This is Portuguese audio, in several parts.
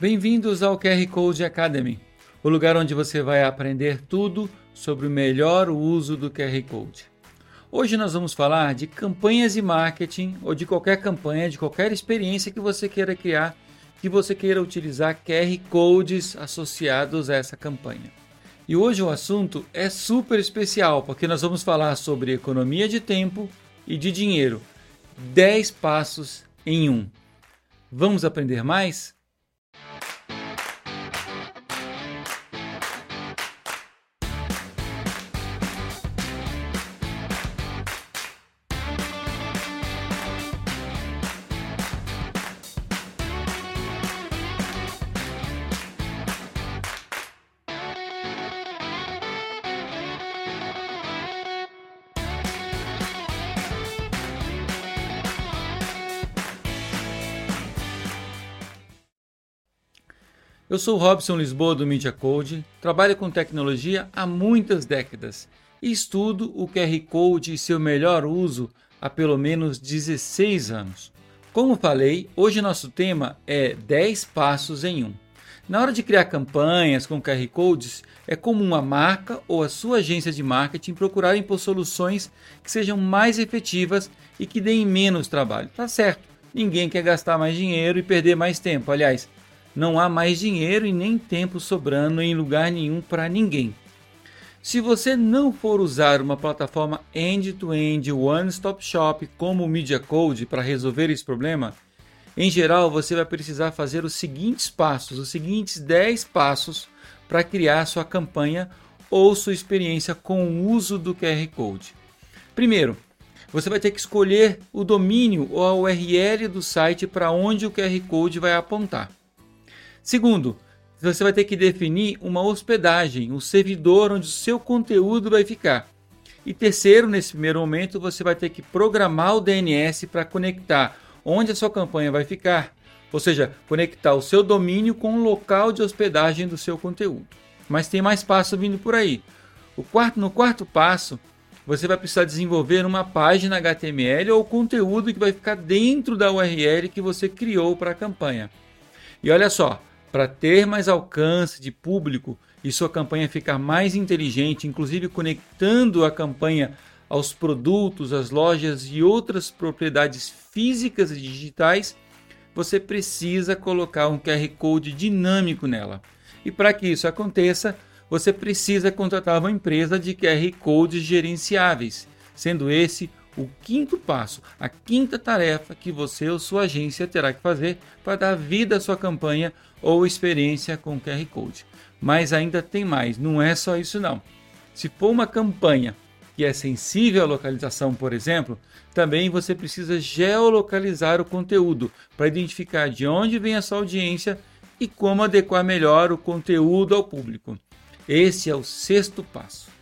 Bem-vindos ao QR Code Academy, o lugar onde você vai aprender tudo sobre o melhor uso do QR Code. Hoje nós vamos falar de campanhas de marketing ou de qualquer campanha, de qualquer experiência que você queira criar, que você queira utilizar QR Codes associados a essa campanha. E hoje o assunto é super especial, porque nós vamos falar sobre economia de tempo e de dinheiro. 10 passos em um. Vamos aprender mais? Eu sou Robson Lisboa do Media Code, trabalho com tecnologia há muitas décadas e estudo o QR Code e seu melhor uso há pelo menos 16 anos. Como falei, hoje nosso tema é 10 passos em um. Na hora de criar campanhas com QR Codes, é comum a marca ou a sua agência de marketing procurarem por soluções que sejam mais efetivas e que deem menos trabalho. Tá certo, ninguém quer gastar mais dinheiro e perder mais tempo. Aliás, não há mais dinheiro e nem tempo sobrando em lugar nenhum para ninguém. Se você não for usar uma plataforma end-to-end one-stop shop como o Media Code para resolver esse problema, em geral você vai precisar fazer os seguintes passos, os seguintes 10 passos para criar sua campanha ou sua experiência com o uso do QR Code. Primeiro, você vai ter que escolher o domínio ou a URL do site para onde o QR Code vai apontar. Segundo, você vai ter que definir uma hospedagem, um servidor onde o seu conteúdo vai ficar. E terceiro, nesse primeiro momento, você vai ter que programar o DNS para conectar onde a sua campanha vai ficar, ou seja, conectar o seu domínio com o local de hospedagem do seu conteúdo. Mas tem mais passo vindo por aí. O quarto, no quarto passo, você vai precisar desenvolver uma página HTML ou conteúdo que vai ficar dentro da URL que você criou para a campanha. E olha só, para ter mais alcance de público e sua campanha ficar mais inteligente, inclusive conectando a campanha aos produtos, às lojas e outras propriedades físicas e digitais, você precisa colocar um QR Code dinâmico nela. E para que isso aconteça, você precisa contratar uma empresa de QR Codes gerenciáveis, sendo esse o quinto passo, a quinta tarefa que você ou sua agência terá que fazer para dar vida à sua campanha ou experiência com QR Code. Mas ainda tem mais, não é só isso não. Se for uma campanha que é sensível à localização, por exemplo, também você precisa geolocalizar o conteúdo para identificar de onde vem a sua audiência e como adequar melhor o conteúdo ao público. Esse é o sexto passo.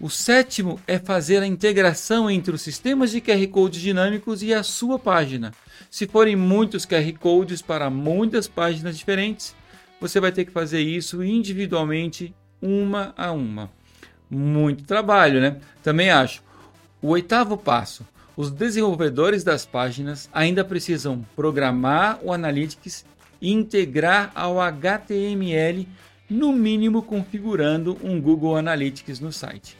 O sétimo é fazer a integração entre os sistemas de QR Codes dinâmicos e a sua página. Se forem muitos QR Codes para muitas páginas diferentes, você vai ter que fazer isso individualmente, uma a uma. Muito trabalho, né? Também acho. O oitavo passo: os desenvolvedores das páginas ainda precisam programar o Analytics e integrar ao HTML, no mínimo configurando um Google Analytics no site.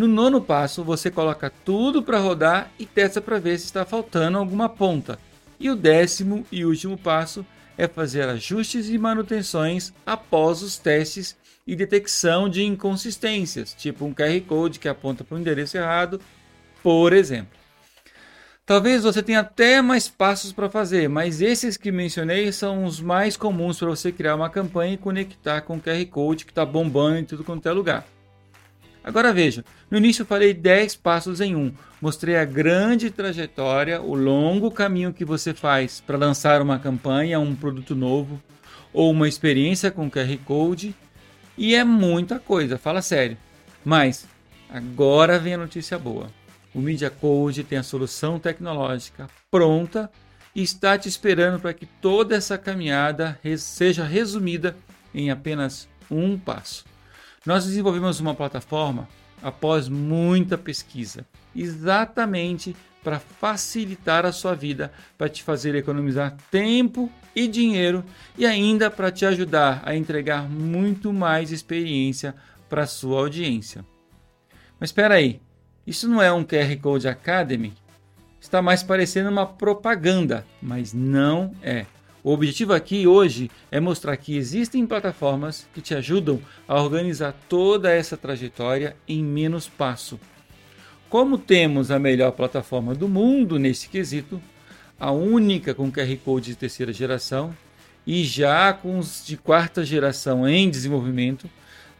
No nono passo, você coloca tudo para rodar e testa para ver se está faltando alguma ponta. E o décimo e último passo é fazer ajustes e manutenções após os testes e detecção de inconsistências, tipo um QR Code que aponta para o endereço errado, por exemplo. Talvez você tenha até mais passos para fazer, mas esses que mencionei são os mais comuns para você criar uma campanha e conectar com o QR Code que está bombando em tudo quanto é lugar. Agora veja, no início eu falei 10 passos em um. Mostrei a grande trajetória, o longo caminho que você faz para lançar uma campanha, um produto novo ou uma experiência com QR Code. E é muita coisa, fala sério. Mas agora vem a notícia boa. O Media Code tem a solução tecnológica pronta e está te esperando para que toda essa caminhada seja resumida em apenas um passo. Nós desenvolvemos uma plataforma após muita pesquisa, exatamente para facilitar a sua vida, para te fazer economizar tempo e dinheiro e ainda para te ajudar a entregar muito mais experiência para a sua audiência. Mas espera aí, isso não é um QR Code Academy? Está mais parecendo uma propaganda, mas não é. O objetivo aqui hoje é mostrar que existem plataformas que te ajudam a organizar toda essa trajetória em menos passo. Como temos a melhor plataforma do mundo nesse quesito, a única com QR Code de terceira geração e já com os de quarta geração em desenvolvimento,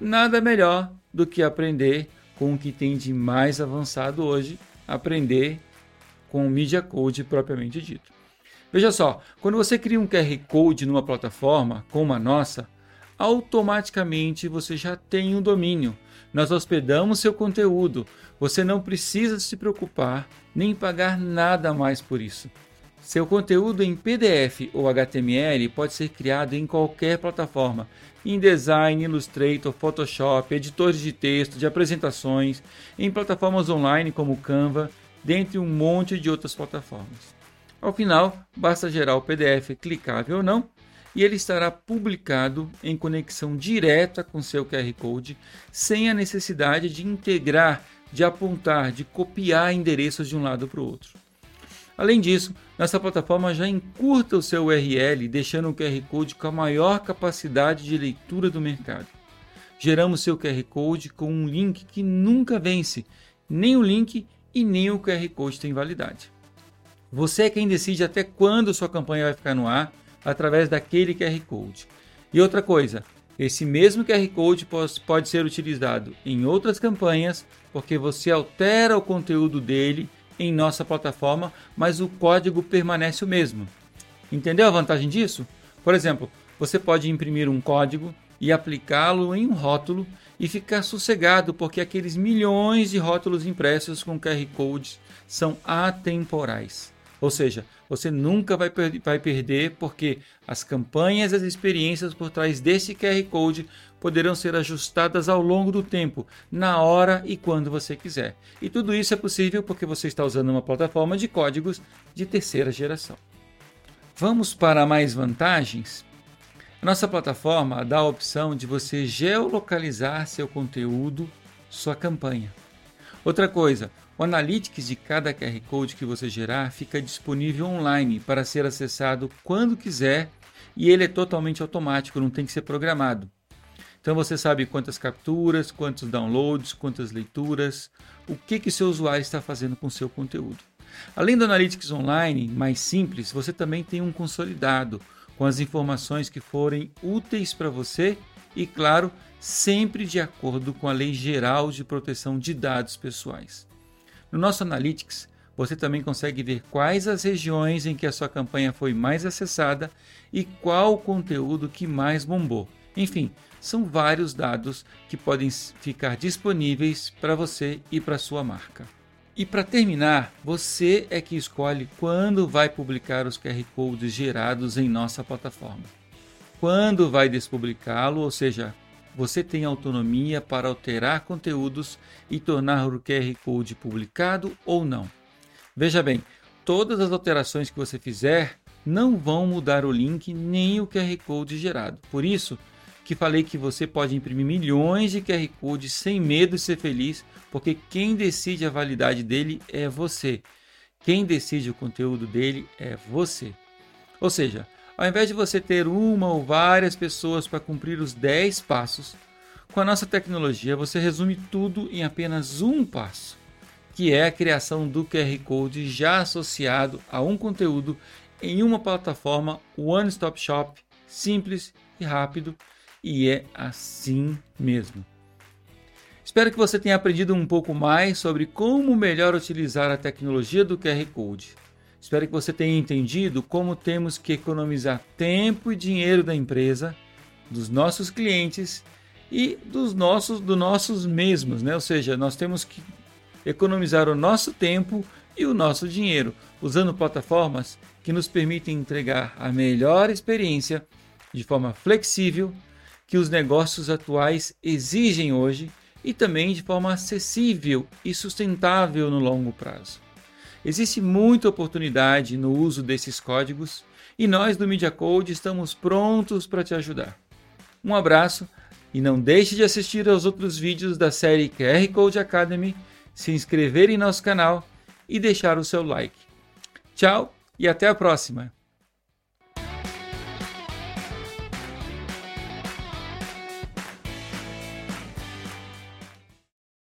nada melhor do que aprender com o que tem de mais avançado hoje, aprender com o Media Code propriamente dito. Veja só, quando você cria um QR Code numa plataforma como a nossa, automaticamente você já tem um domínio. Nós hospedamos seu conteúdo. Você não precisa se preocupar nem pagar nada mais por isso. Seu conteúdo em PDF ou HTML pode ser criado em qualquer plataforma, InDesign, Illustrator, Photoshop, editores de texto, de apresentações, em plataformas online como Canva, dentre um monte de outras plataformas. Ao final, basta gerar o PDF clicável ou não e ele estará publicado em conexão direta com seu QR Code, sem a necessidade de integrar, de apontar, de copiar endereços de um lado para o outro. Além disso, nossa plataforma já encurta o seu URL, deixando o QR Code com a maior capacidade de leitura do mercado. Geramos seu QR Code com um link que nunca vence, nem o link e nem o QR Code tem validade. Você é quem decide até quando sua campanha vai ficar no ar através daquele QR Code. E outra coisa, esse mesmo QR Code pode ser utilizado em outras campanhas, porque você altera o conteúdo dele em nossa plataforma, mas o código permanece o mesmo. Entendeu a vantagem disso? Por exemplo, você pode imprimir um código e aplicá-lo em um rótulo e ficar sossegado, porque aqueles milhões de rótulos impressos com QR Codes são atemporais. Ou seja, você nunca vai, per vai perder porque as campanhas e as experiências por trás desse QR Code poderão ser ajustadas ao longo do tempo, na hora e quando você quiser. E tudo isso é possível porque você está usando uma plataforma de códigos de terceira geração. Vamos para mais vantagens? Nossa plataforma dá a opção de você geolocalizar seu conteúdo, sua campanha. Outra coisa, o Analytics de cada QR Code que você gerar fica disponível online para ser acessado quando quiser e ele é totalmente automático, não tem que ser programado. Então você sabe quantas capturas, quantos downloads, quantas leituras, o que que seu usuário está fazendo com seu conteúdo. Além do Analytics online mais simples, você também tem um consolidado com as informações que forem úteis para você e, claro, sempre de acordo com a Lei Geral de Proteção de Dados Pessoais. No nosso Analytics, você também consegue ver quais as regiões em que a sua campanha foi mais acessada e qual o conteúdo que mais bombou. Enfim, são vários dados que podem ficar disponíveis para você e para sua marca. E para terminar, você é que escolhe quando vai publicar os QR Codes gerados em nossa plataforma. Quando vai despublicá-lo, ou seja, você tem autonomia para alterar conteúdos e tornar o QR Code publicado ou não. Veja bem, todas as alterações que você fizer não vão mudar o link nem o QR Code gerado. Por isso que falei que você pode imprimir milhões de QR Codes sem medo de ser feliz, porque quem decide a validade dele é você. Quem decide o conteúdo dele é você. Ou seja, ao invés de você ter uma ou várias pessoas para cumprir os 10 passos, com a nossa tecnologia você resume tudo em apenas um passo, que é a criação do QR Code já associado a um conteúdo em uma plataforma One Stop Shop, simples e rápido, e é assim mesmo. Espero que você tenha aprendido um pouco mais sobre como melhor utilizar a tecnologia do QR Code. Espero que você tenha entendido como temos que economizar tempo e dinheiro da empresa, dos nossos clientes e dos nossos, dos nossos mesmos, né? Ou seja, nós temos que economizar o nosso tempo e o nosso dinheiro usando plataformas que nos permitem entregar a melhor experiência de forma flexível que os negócios atuais exigem hoje e também de forma acessível e sustentável no longo prazo. Existe muita oportunidade no uso desses códigos e nós do Media Code estamos prontos para te ajudar. Um abraço e não deixe de assistir aos outros vídeos da série QR Code Academy, se inscrever em nosso canal e deixar o seu like. Tchau e até a próxima!